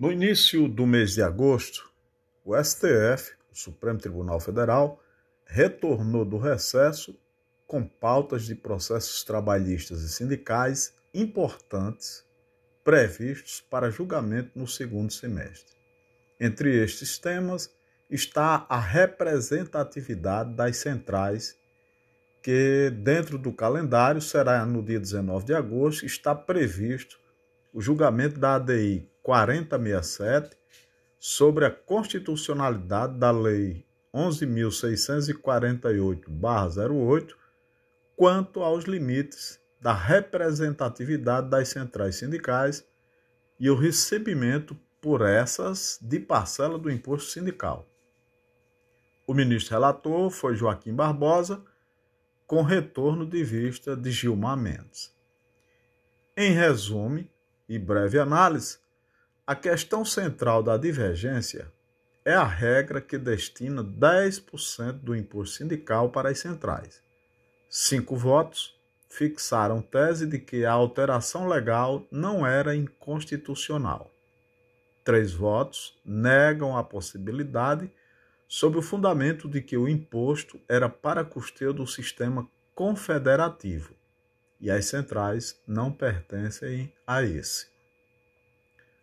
No início do mês de agosto, o STF, o Supremo Tribunal Federal, retornou do recesso com pautas de processos trabalhistas e sindicais importantes previstos para julgamento no segundo semestre. Entre estes temas está a representatividade das centrais, que dentro do calendário será no dia 19 de agosto, está previsto o julgamento da ADI 4067 sobre a constitucionalidade da Lei 11.648-08 quanto aos limites da representatividade das centrais sindicais e o recebimento por essas de parcela do imposto sindical. O ministro relator foi Joaquim Barbosa, com retorno de vista de Gilmar Mendes. Em resumo e breve análise, a questão central da divergência é a regra que destina 10% do imposto sindical para as centrais. Cinco votos fixaram tese de que a alteração legal não era inconstitucional. Três votos negam a possibilidade sob o fundamento de que o imposto era para custeio do sistema confederativo e as centrais não pertencem a esse.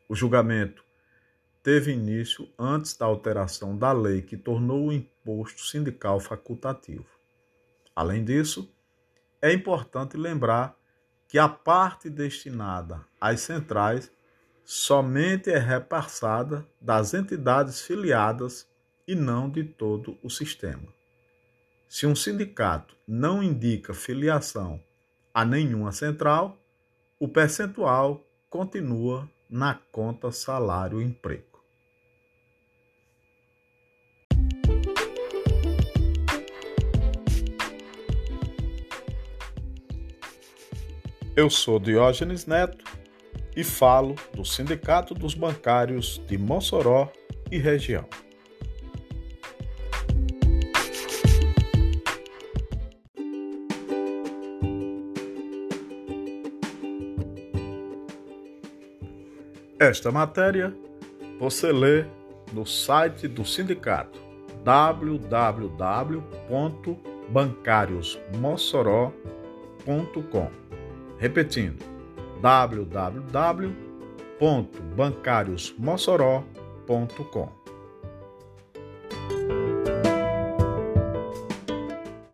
O julgamento teve início antes da alteração da lei que tornou o imposto sindical facultativo. Além disso, é importante lembrar que a parte destinada às centrais somente é repassada das entidades filiadas e não de todo o sistema. Se um sindicato não indica filiação a nenhuma central, o percentual continua na conta salário emprego. Eu sou Diógenes Neto e falo do Sindicato dos Bancários de Mossoró e região. Esta matéria você lê no site do sindicato www.bancariosmossoró.com. Repetindo, www.bancariosmossoró.com.